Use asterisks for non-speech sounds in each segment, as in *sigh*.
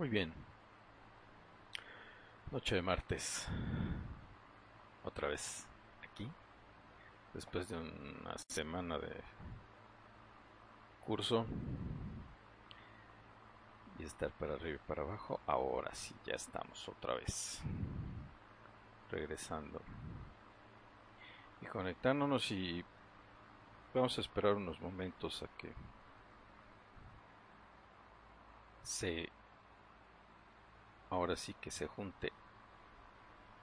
Muy bien. Noche de martes. Otra vez aquí. Después de una semana de curso. Y estar para arriba y para abajo. Ahora sí, ya estamos otra vez. Regresando. Y conectándonos y vamos a esperar unos momentos a que se ahora sí que se junte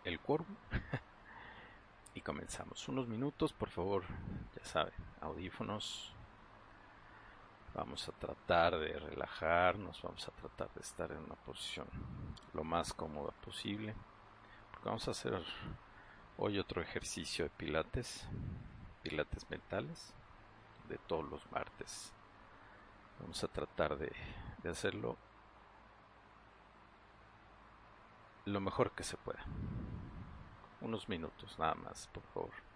el quórum *laughs* y comenzamos. Unos minutos, por favor, ya saben, audífonos. Vamos a tratar de relajarnos, vamos a tratar de estar en una posición lo más cómoda posible. vamos a hacer hoy otro ejercicio de pilates, pilates mentales, de todos los martes. Vamos a tratar de hacerlo lo mejor que se pueda. Unos minutos nada más, por favor.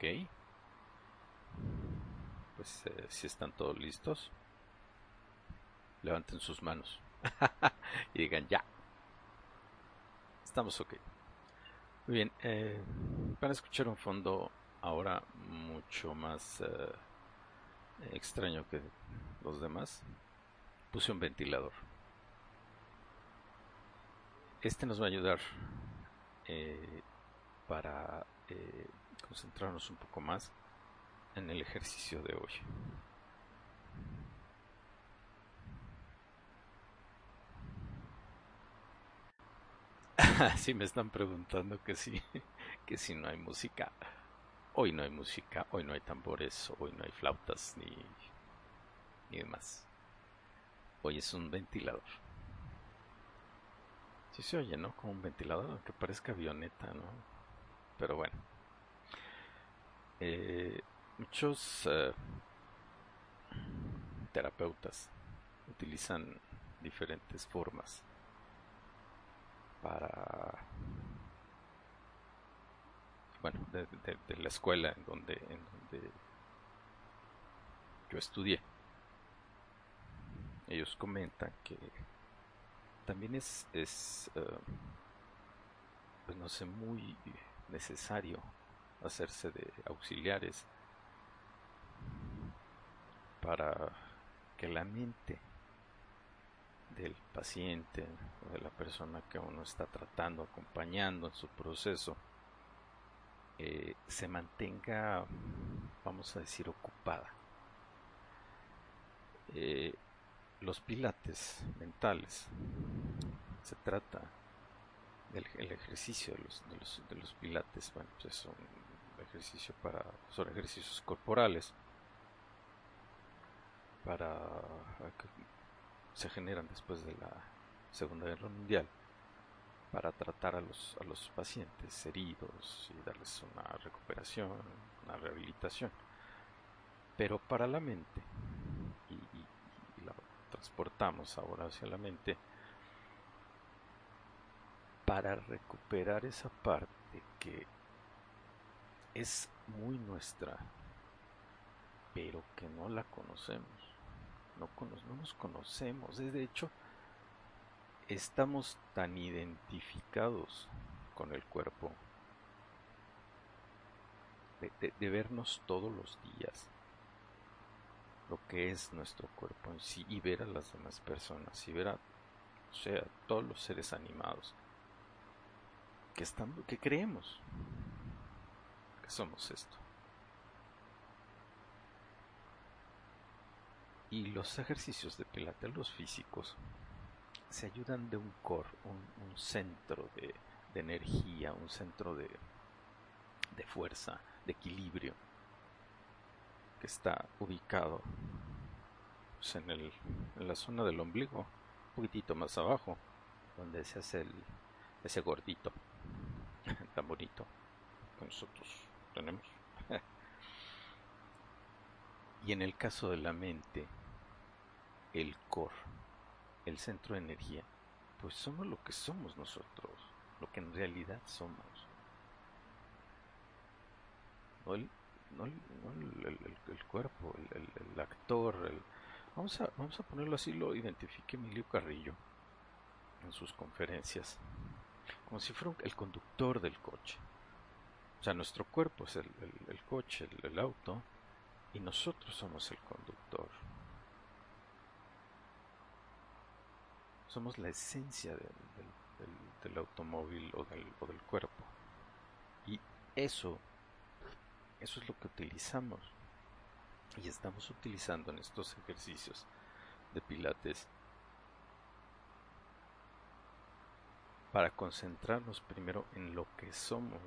Ok. Pues eh, si están todos listos, levanten sus manos *laughs* y digan ya. Estamos ok. Muy bien, eh, van a escuchar un fondo ahora mucho más eh, extraño que los demás. Puse un ventilador. Este nos va a ayudar eh, para eh, concentrarnos un poco más en el ejercicio de hoy. *laughs* Si me están preguntando que si, *laughs* que si no hay música. Hoy no hay música, hoy no hay tambores, hoy no hay flautas ni, ni demás. Hoy es un ventilador. Si se oye, ¿no? Como un ventilador, aunque parezca avioneta, ¿no? Pero bueno. Eh, muchos eh, terapeutas utilizan diferentes formas para bueno de, la escuela en donde en donde yo estudié. Ellos comentan que también es, es eh, pues no sé muy necesario hacerse de auxiliares para que la mente del paciente o de la persona que uno está tratando, acompañando en su proceso, eh, se mantenga, vamos a decir, ocupada. Eh, los pilates mentales se trata del el ejercicio de los, de los, de los pilates, bueno, pues es un ejercicio para, son ejercicios corporales para se generan después de la Segunda Guerra Mundial para tratar a los, a los pacientes heridos y darles una recuperación, una rehabilitación. Pero para la mente, y, y la transportamos ahora hacia la mente, para recuperar esa parte que es muy nuestra, pero que no la conocemos no, nos conocemos. De hecho, estamos tan identificados con el cuerpo de, vernos todos los días lo que es nuestro cuerpo en sí y ver a las demás personas y ver a, o sea, todos los seres animados que están que creemos somos esto. Y los ejercicios de pilates, los físicos, se ayudan de un core, un, centro de, energía, un centro de, fuerza, de equilibrio, que está ubicado pues, en, el, en la zona del ombligo, un poquitito más abajo, donde se hace el, ese gordito *laughs* tan bonito que nosotros tenemos. *laughs* y en el caso de la mente, el core, el centro de energía, pues somos lo que somos nosotros, lo que en realidad somos. No el, no el, el, cuerpo, el, actor, vamos, a, vamos a ponerlo así, lo identifique Emilio Carrillo en sus conferencias, como si fuera el conductor del coche. O sea, nuestro cuerpo es el, coche, el auto, y nosotros somos el conductor. somos la esencia del, automóvil o del, o del cuerpo. Y eso, eso es lo que utilizamos y estamos utilizando en estos ejercicios de pilates para concentrarnos primero en lo que somos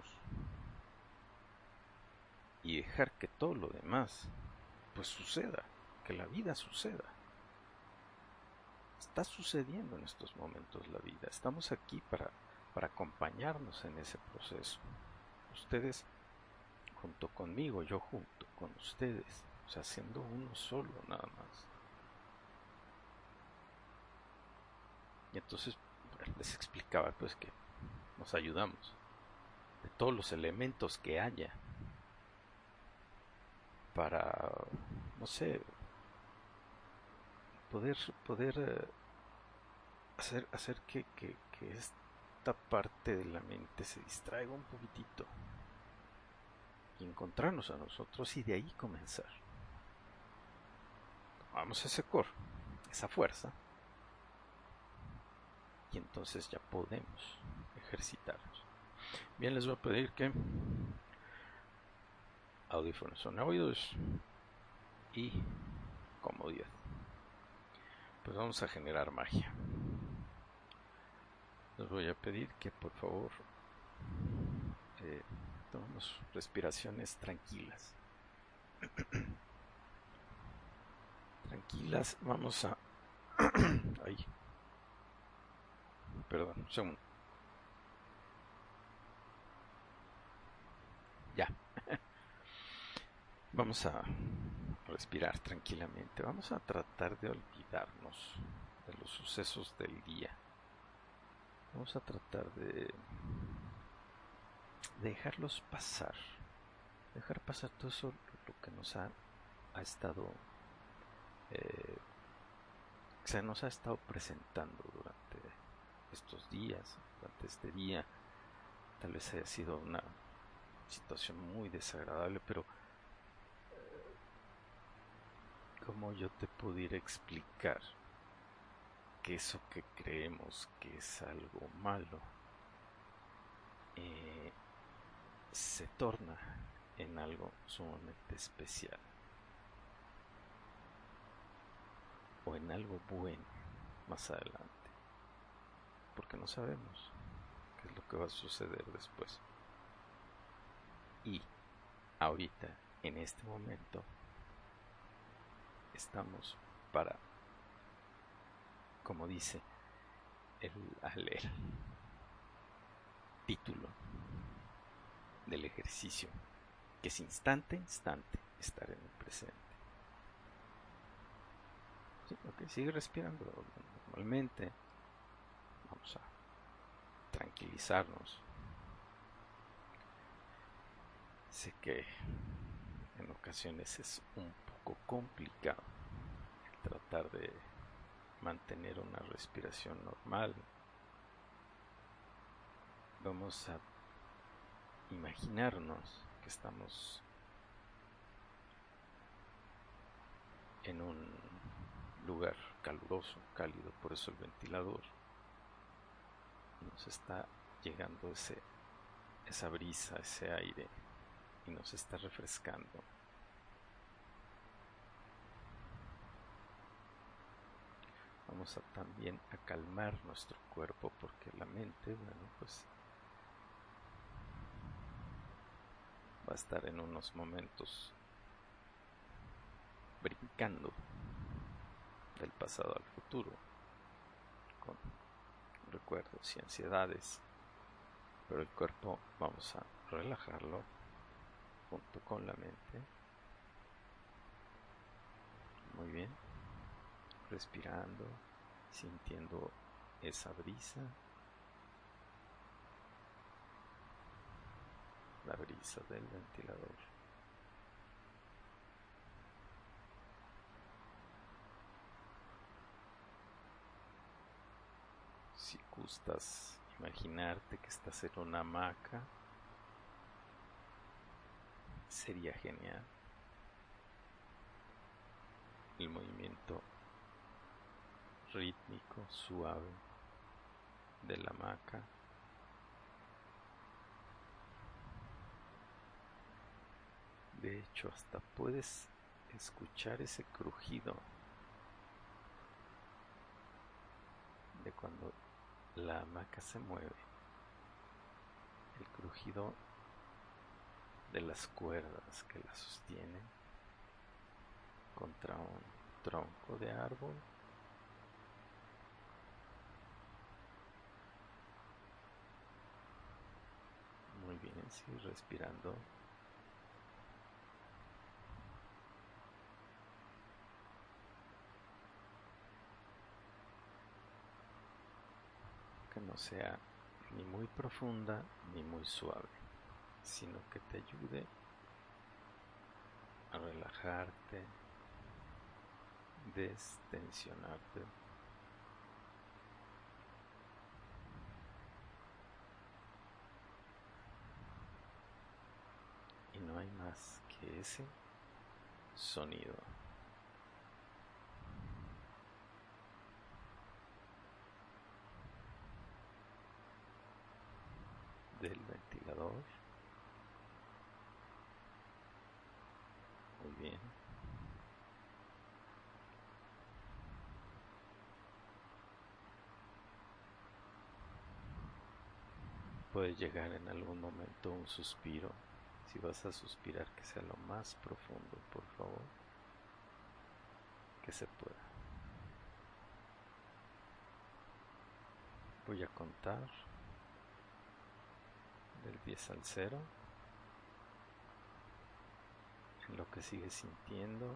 y dejar que todo lo demás pues suceda, que la vida suceda. Está sucediendo en estos momentos la vida. Estamos aquí para, para acompañarnos en ese proceso. Ustedes junto conmigo, yo junto con ustedes, o sea, siendo uno solo nada más. Y entonces les explicaba pues que nos ayudamos de todos los elementos que haya para, no sé, poder, poder eh, hacer, hacer que, que, que esta parte de la mente se distraiga un poquitito y encontrarnos a nosotros y de ahí comenzar. Tomamos ese core, esa fuerza, y entonces ya podemos ejercitarnos. Bien, les voy a pedir que audífonos son oídos y comodidad. Pues vamos a generar magia. Les voy a pedir que por favor eh, tomemos respiraciones tranquilas. *clears throat* tranquilas, vamos a... *clears throat* Ahí. Perdón, un segundo. Ya. Vamos a respirar tranquilamente. Vamos a tratar de olvidarnos de los sucesos del día. Vamos a tratar de dejarlos pasar. Dejar pasar todo eso lo que nos ha, ha estado eh, se nos ha estado presentando durante estos días, durante este día. Tal vez haya sido una situación muy desagradable, pero ¿Cómo yo te pudiera explicar que eso que creemos que es algo malo eh, se torna en algo sumamente especial o en algo bueno más adelante porque no sabemos qué es lo que va a suceder después. Y ahorita en este momento estamos para, como dice el, el título del ejercicio, que es instante instante estar en el presente. Sí, sigue respirando normalmente. Vamos a tranquilizarnos. Sé que en ocasiones es un complicado tratar de mantener una respiración normal. Vamos a imaginarnos que estamos en un lugar caluroso, cálido, por eso el ventilador nos está llegando ese esa brisa, ese aire y nos está refrescando. Vamos a también a calmar nuestro cuerpo porque la mente, bueno, pues va a estar en unos momentos brincando del pasado al futuro con recuerdos y ansiedades pero el cuerpo vamos a relajarlo junto con la mente. Muy bien respirando, sintiendo esa brisa, la brisa del ventilador. Si gustas imaginarte que estás en una hamaca, sería genial. El movimiento rítmico, suave de la hamaca. De hecho, hasta puedes escuchar ese crujido de cuando la hamaca se mueve. El crujido de las cuerdas que la sostienen contra un tronco de árbol Muy bien, sigue respirando. Que no sea ni muy profunda ni muy suave, sino que te ayude a relajarte, destensionarte. Más que ese sonido. del ventilador. Muy bien. Puede llegar en algún momento un suspiro. Si vas a suspirar, que sea lo más profundo, por favor. Que se pueda. Voy a contar del 10 al 0. En lo que sigues sintiendo,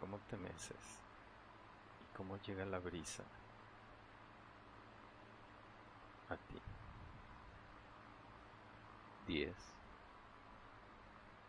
cómo te meces y cómo llega la brisa a ti. 10,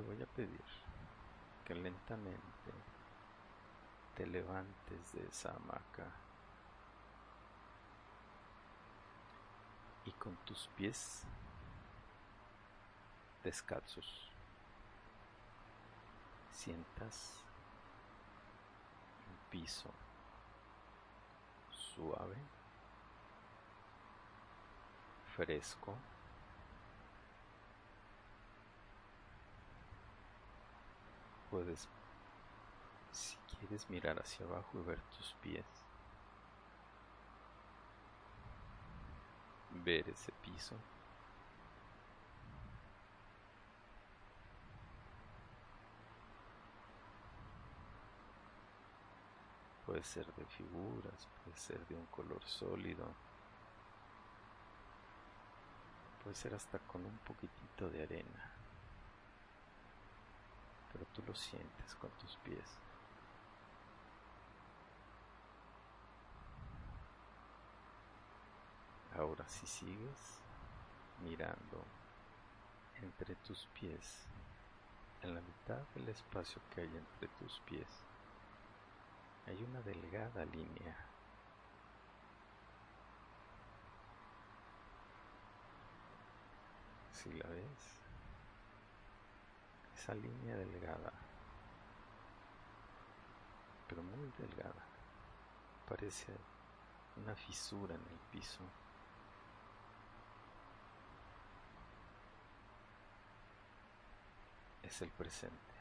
te voy a pedir que lentamente te levantes de esa hamaca y con tus pies descalzos sientas un piso suave, fresco, puedes, si quieres, mirar hacia abajo y ver tus pies. Ver ese piso. Puede ser de figuras, puede ser de un color sólido, puede ser hasta con un poquitito de arena pero tú lo sientes con tus pies. Ahora si sigues mirando entre tus pies, en la mitad del espacio que hay entre tus pies, hay una delgada línea. Si la ves, esa línea delgada, pero muy delgada, parece una fisura en el piso. Es el presente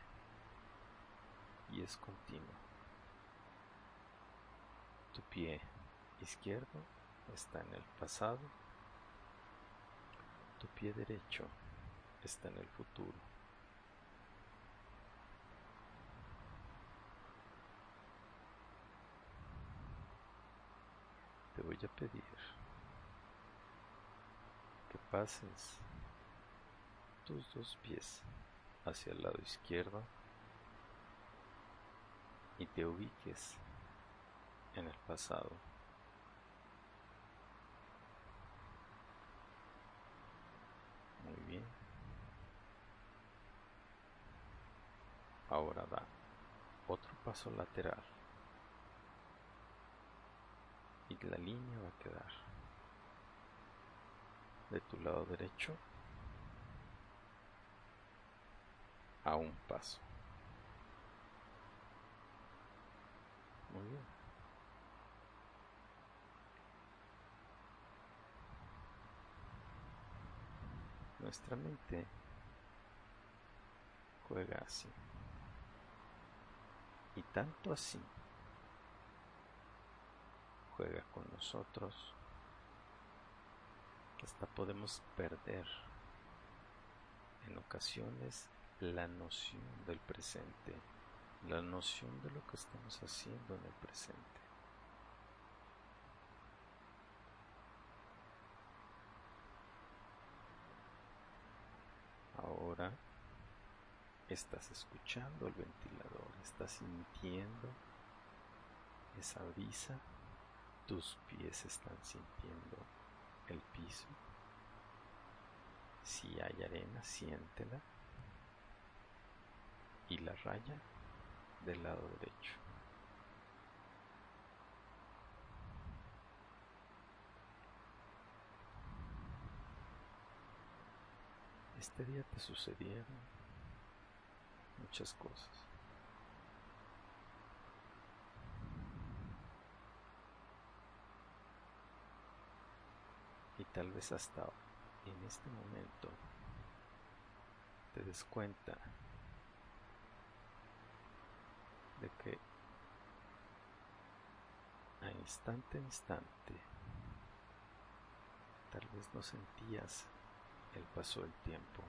y es continuo. Tu pie izquierdo está en el pasado, tu pie derecho está en el futuro. Te voy a pedir que pases tus dos pies hacia el lado izquierdo y te ubiques en el pasado. Muy bien. Ahora da otro paso lateral y la línea va a quedar de tu lado derecho a un paso. Muy bien. Nuestra mente juega así. Y tanto así juega con nosotros. Hasta podemos perder en ocasiones la noción del presente, la noción de lo que estamos haciendo en el presente. Ahora estás escuchando el ventilador, estás sintiendo esa brisa, tus pies están sintiendo el piso. Si hay arena, siéntela. Y la raya del lado derecho. Este día te sucedieron muchas cosas. Tal vez hasta en este momento te des cuenta de que a instante a instante tal vez no sentías el paso del tiempo.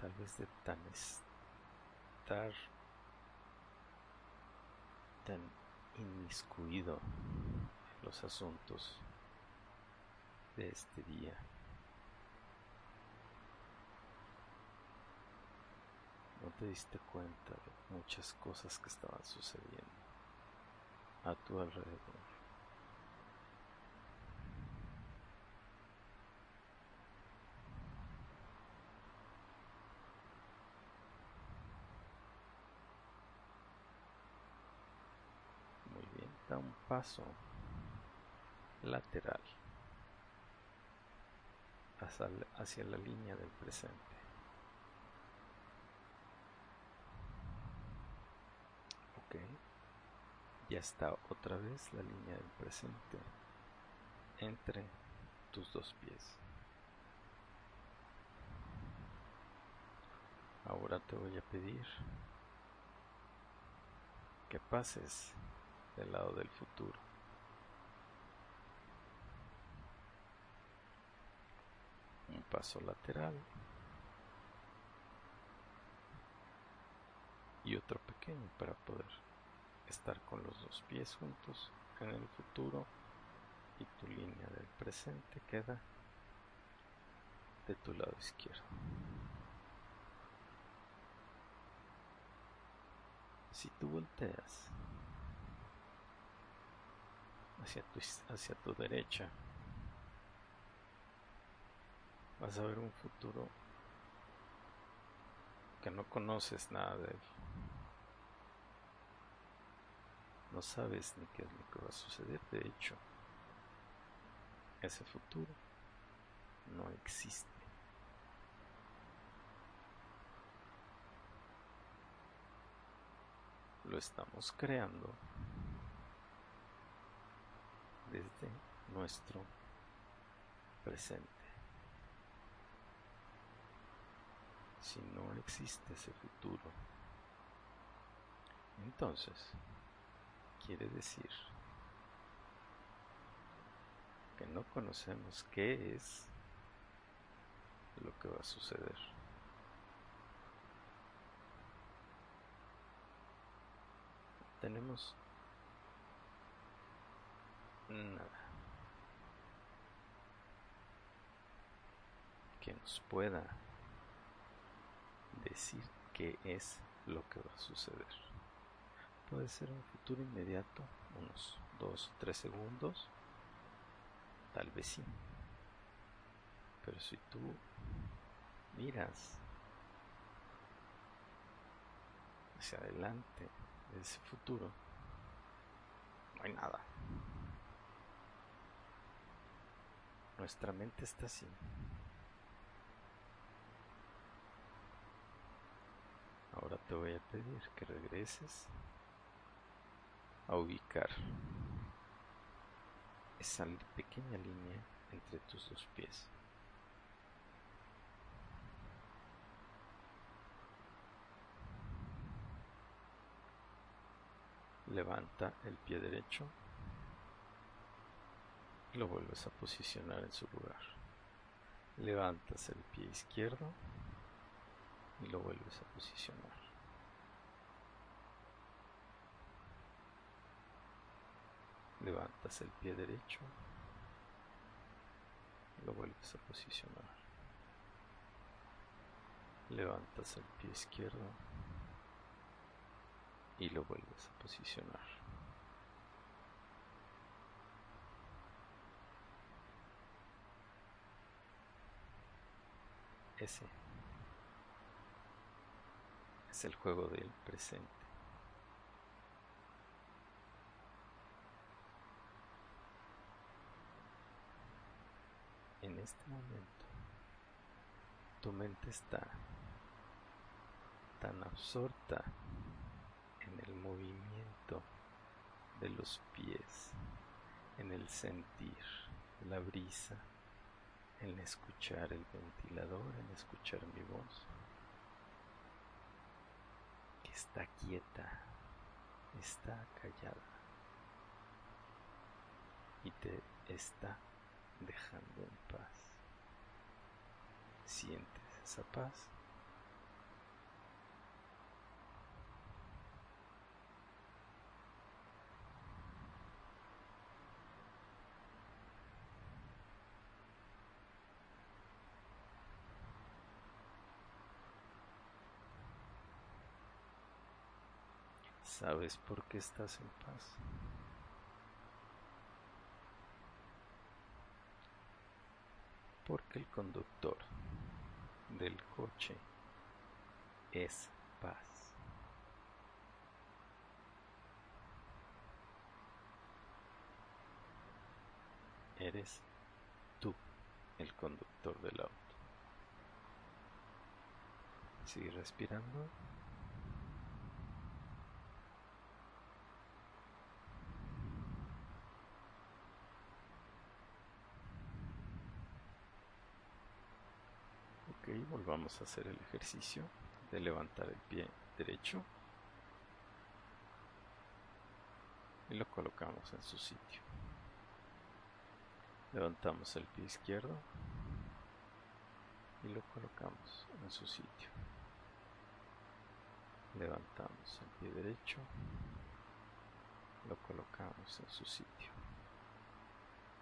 Tal vez de tan estar tan inmiscuido en los asuntos de este día. No te diste cuenta de muchas cosas que estaban sucediendo a tu alrededor. un paso lateral hacia, la línea del presente. Ok, ya está otra vez la línea del presente entre tus dos pies. Ahora te voy a pedir que pases del lado del futuro. Un paso lateral y otro pequeño para poder estar con los dos pies juntos en el futuro y tu línea del presente queda de tu lado izquierdo. Si tú volteas hacia tu, hacia tu derecha, vas a ver un futuro que no conoces nada de él. No sabes ni qué es lo que va a suceder. De hecho, ese futuro no existe. Lo estamos creando desde nuestro presente. Si no existe ese futuro, entonces quiere decir que no conocemos qué es lo que va a suceder. Tenemos nada que nos pueda decir qué es lo que va a suceder. Puede ser un futuro inmediato, unos 2 o 3 segundos, tal vez sí. Pero si tú miras hacia adelante de ese futuro, no hay nada. Nuestra mente está así. Ahora te voy a pedir que regreses a ubicar esa pequeña línea entre tus dos pies. levanta el pie derecho y lo vuelves a posicionar en su lugar. Levantas el pie izquierdo y lo vuelves a posicionar. Levantas el pie derecho y lo vuelves a posicionar. Levantas el pie izquierdo y lo vuelves a posicionar. Ese es el juego del presente. En este momento, tu mente está tan absorta en el movimiento de los pies, en el sentir la brisa, en escuchar el ventilador, en escuchar mi voz, que está quieta, está callada y te está dejando en paz. ¿Sientes esa paz? ¿Sabes por qué estás en paz? Porque el conductor del coche es paz. Eres tú el conductor del auto. Sigue respirando. Volvamos a hacer el ejercicio de levantar el pie derecho y lo colocamos en su sitio. Levantamos el pie izquierdo y lo colocamos en su sitio. Levantamos el pie derecho, lo colocamos en su sitio.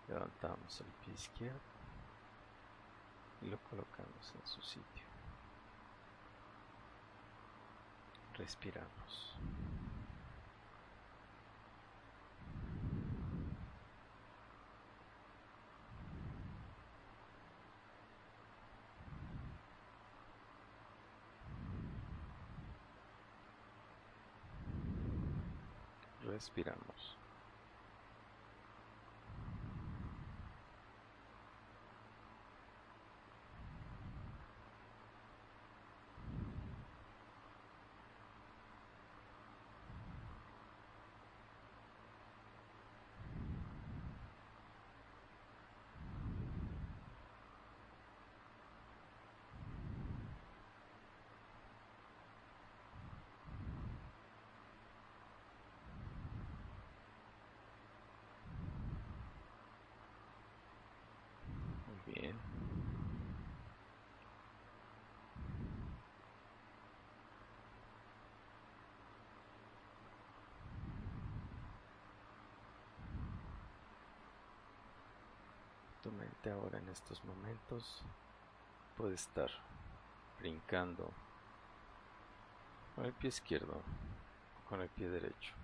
Levantamos el pie izquierdo y lo colocamos en su sitio. Respiramos. Respiramos. Tu mente ahora en estos momentos puede estar brincando con el pie izquierdo o con el pie derecho,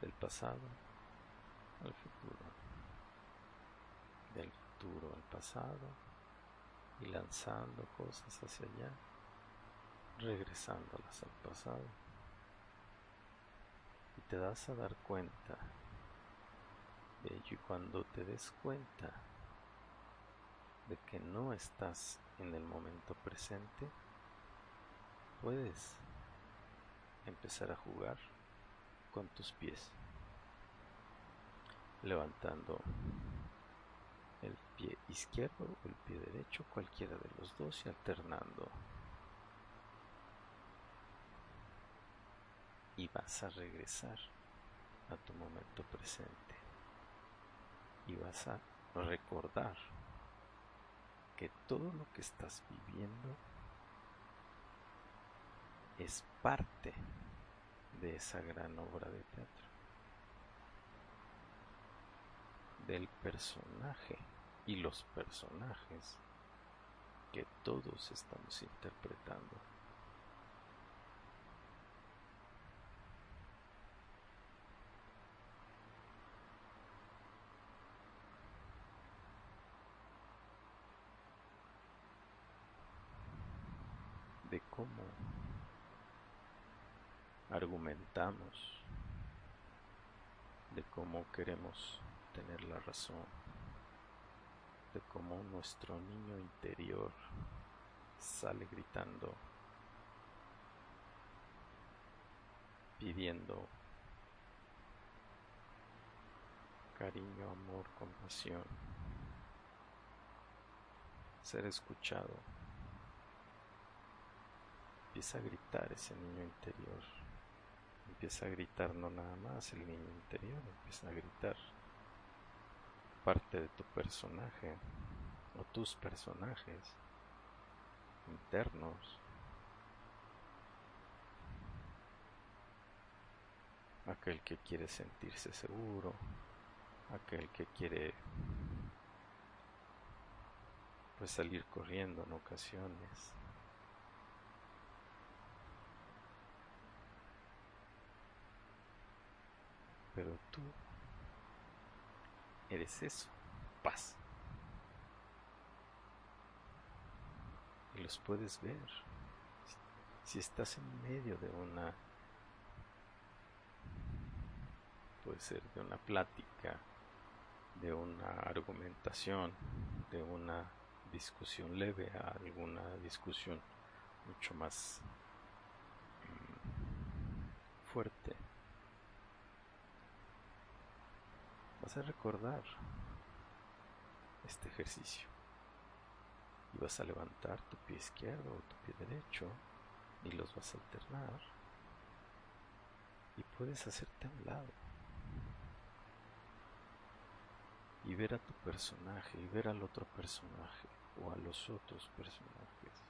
del pasado al futuro, del futuro al pasado y lanzando cosas hacia allá, regresándolas al pasado. Y te das a dar cuenta y cuando te des cuenta de que no estás en el momento presente, puedes empezar a jugar con tus pies, levantando el pie izquierdo o el pie derecho, cualquiera de los dos y alternando. y vas a regresar a tu momento presente y vas a recordar que todo lo que estás viviendo es parte de esa gran obra de teatro, del personaje y los personajes que todos estamos interpretando. de cómo argumentamos, de queremos tener la razón, de cómo nuestro niño interior sale gritando, pidiendo cariño, amor, compasión, ser escuchado empieza a gritar ese niño interior. Empieza a gritar no nada más el niño interior, empieza a gritar parte de tu personaje o tus personajes internos. Aquel que quiere sentirse seguro, aquel que quiere pues salir corriendo en ocasiones, Pero tú eres eso, paz. Y los puedes ver. Si estás en medio de una, puede ser de una plática, de una argumentación, de una discusión leve a alguna discusión mucho más mm, fuerte vas a recordar este ejercicio y vas a levantar tu pie izquierdo o tu pie derecho y los vas a alternar y puedes hacerte a un lado y ver a tu personaje y ver al otro personaje o a los otros personajes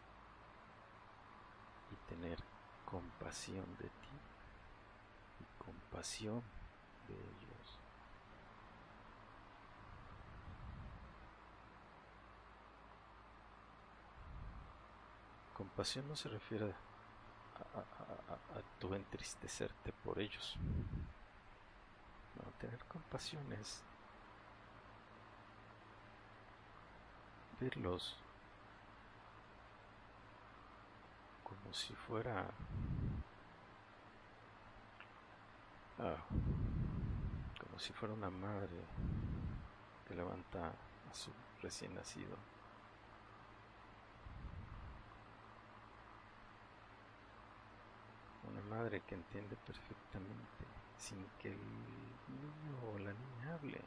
y tener compasión de ti y compasión de ellos. Compasión no se refiere a, tu entristecerte por ellos. No, tener compasión es verlos como si fuera ah, como si fuera una madre que levanta a su recién nacido una madre que entiende perfectamente, sin que el niño o la niña hable,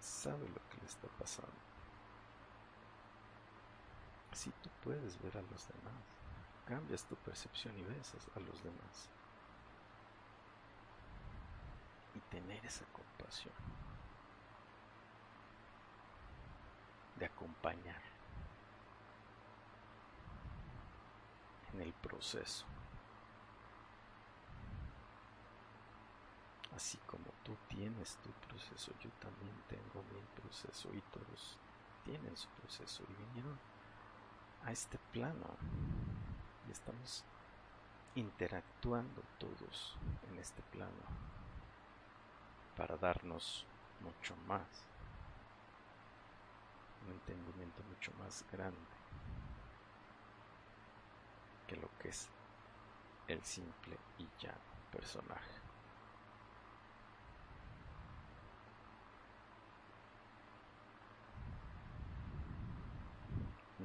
sabe lo que le está pasando. Si tú puedes ver a los demás, cambias tu percepción y ves a los demás. Y tener esa compasión de acompañar en el proceso. Así como tú tienes tu proceso, yo también tengo mi proceso y todos tienen su proceso y vinieron a este plano y estamos interactuando todos en este plano para darnos mucho más, un entendimiento mucho más grande que lo que es el simple y llano personaje.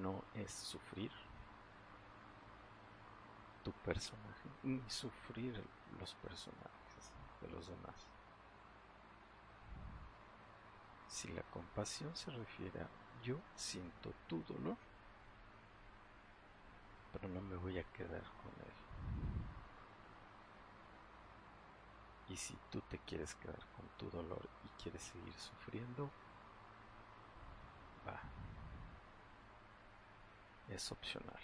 No es sufrir tu personaje, ni sufrir los personajes de los demás. Si la compasión se refiere a yo siento tu dolor, pero no me voy a quedar con él. Y si tú te quieres quedar con tu dolor y quieres seguir sufriendo, va. Es opcional.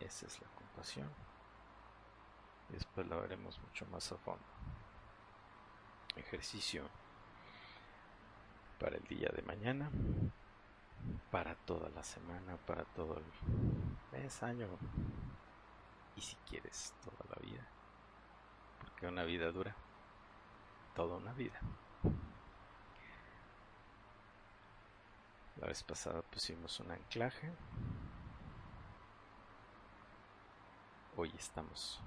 Esa es la compasión. Después la veremos mucho más a fondo. Ejercicio para el día de mañana, para toda la semana, para todo el mes, año, y si quieres toda la vida, porque una vida dura, toda una vida. La vez pasada pusimos un anclaje, hoy estamos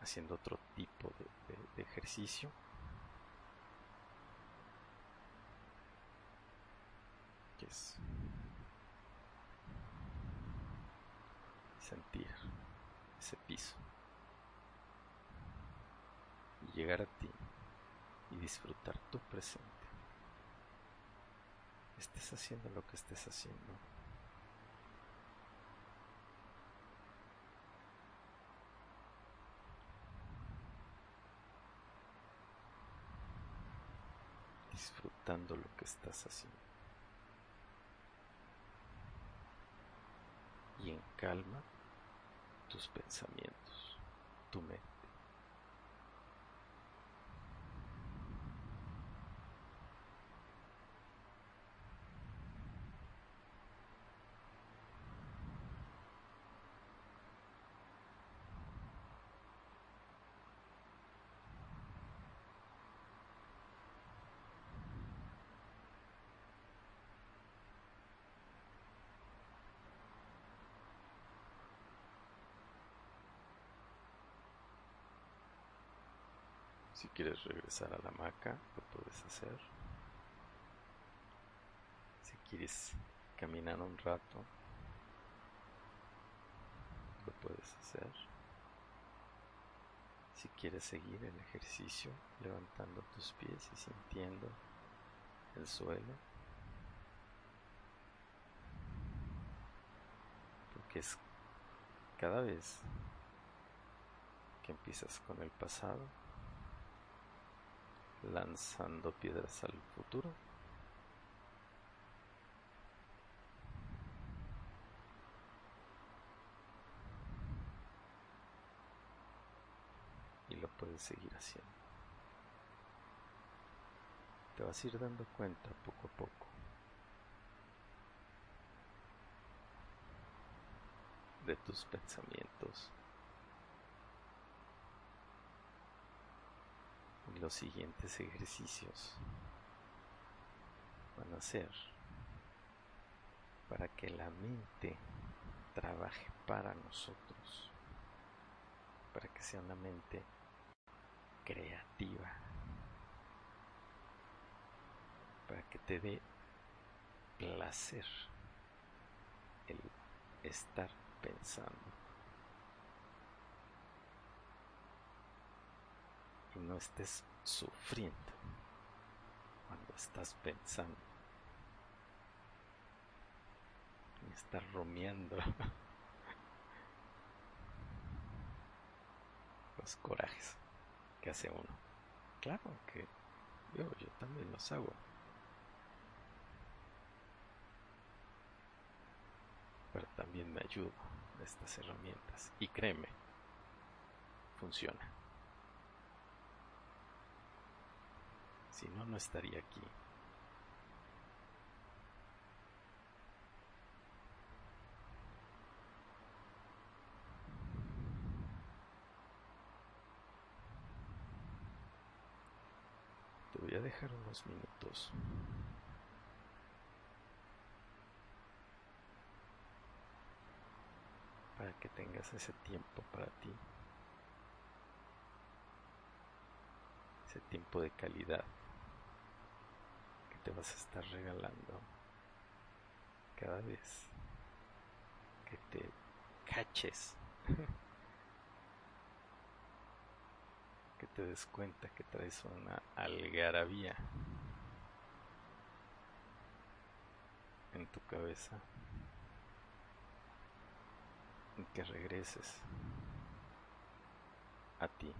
haciendo otro tipo de, ejercicio. que es sentir ese piso y llegar a ti y disfrutar tu presente. Estés haciendo lo que estés haciendo. Disfrutando lo que estás haciendo. Y en calma tus pensamientos, tu mente. Si quieres regresar a la hamaca, lo puedes hacer. Si quieres caminar un rato, lo puedes hacer. Si quieres seguir el ejercicio levantando tus pies y sintiendo el suelo, porque es cada vez que empiezas con el pasado, lanzando piedras al futuro. Y lo puedes seguir haciendo. Te vas a ir dando cuenta poco a poco. de tus pensamientos los siguientes ejercicios van a ser para que la mente trabaje para nosotros, para que sea una mente creativa, para que te dé placer el estar pensando. No estés sufriendo cuando estás pensando y estás rumiando *laughs* los corajes que hace uno. Claro que yo, yo también los hago. Pero también me ayudo estas herramientas. Y créeme, funciona. Si no, no estaría aquí. Te voy a dejar unos minutos. Para que tengas ese tiempo para ti. Ese tiempo de calidad te vas a estar regalando cada vez que te caches, que te des cuenta que traes una algarabía en tu cabeza y que regreses a ti.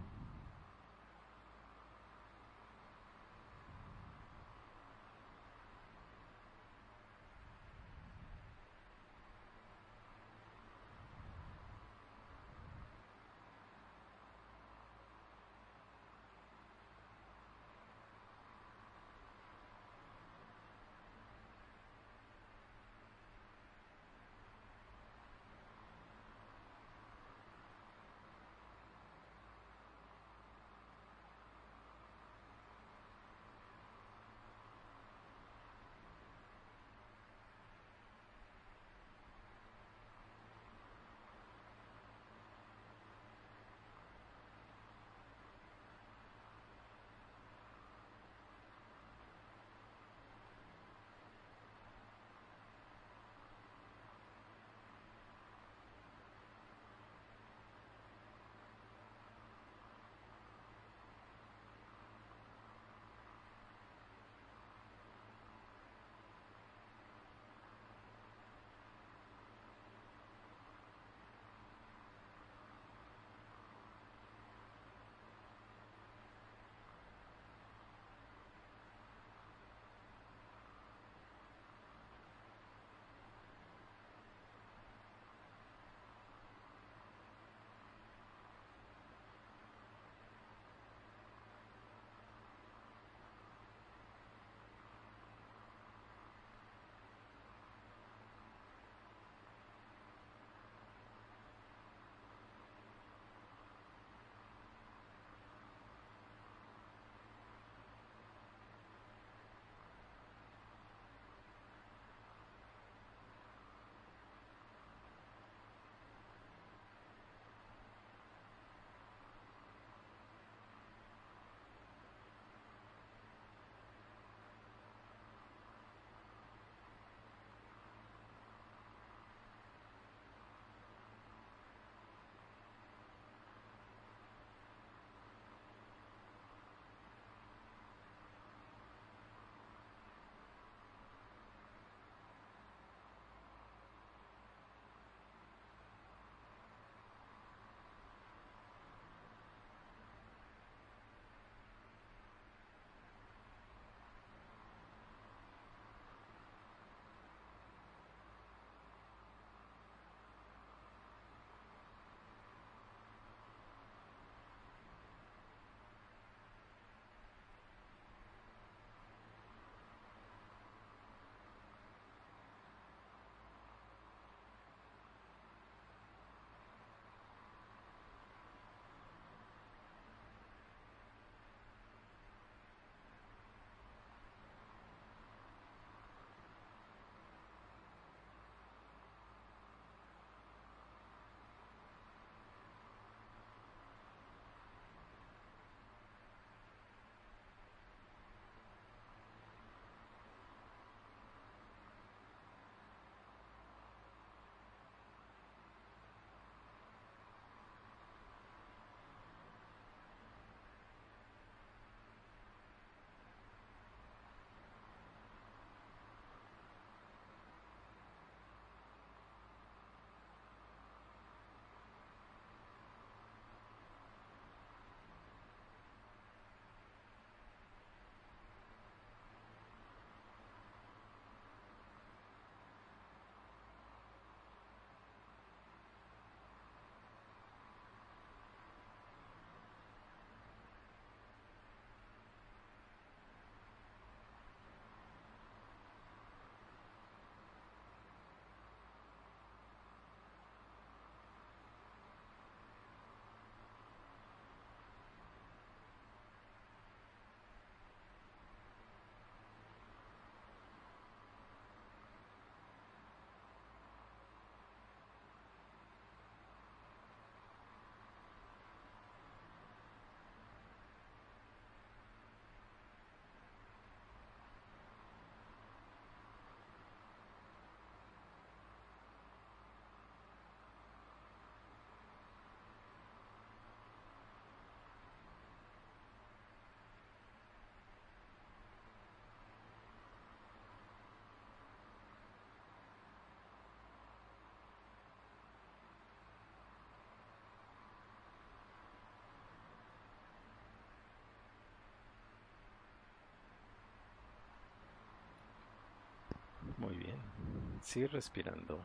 Sigue respirando.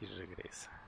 Y regresa.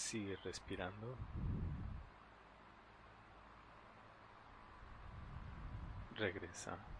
Sigue respirando. Regresa.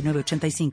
906985.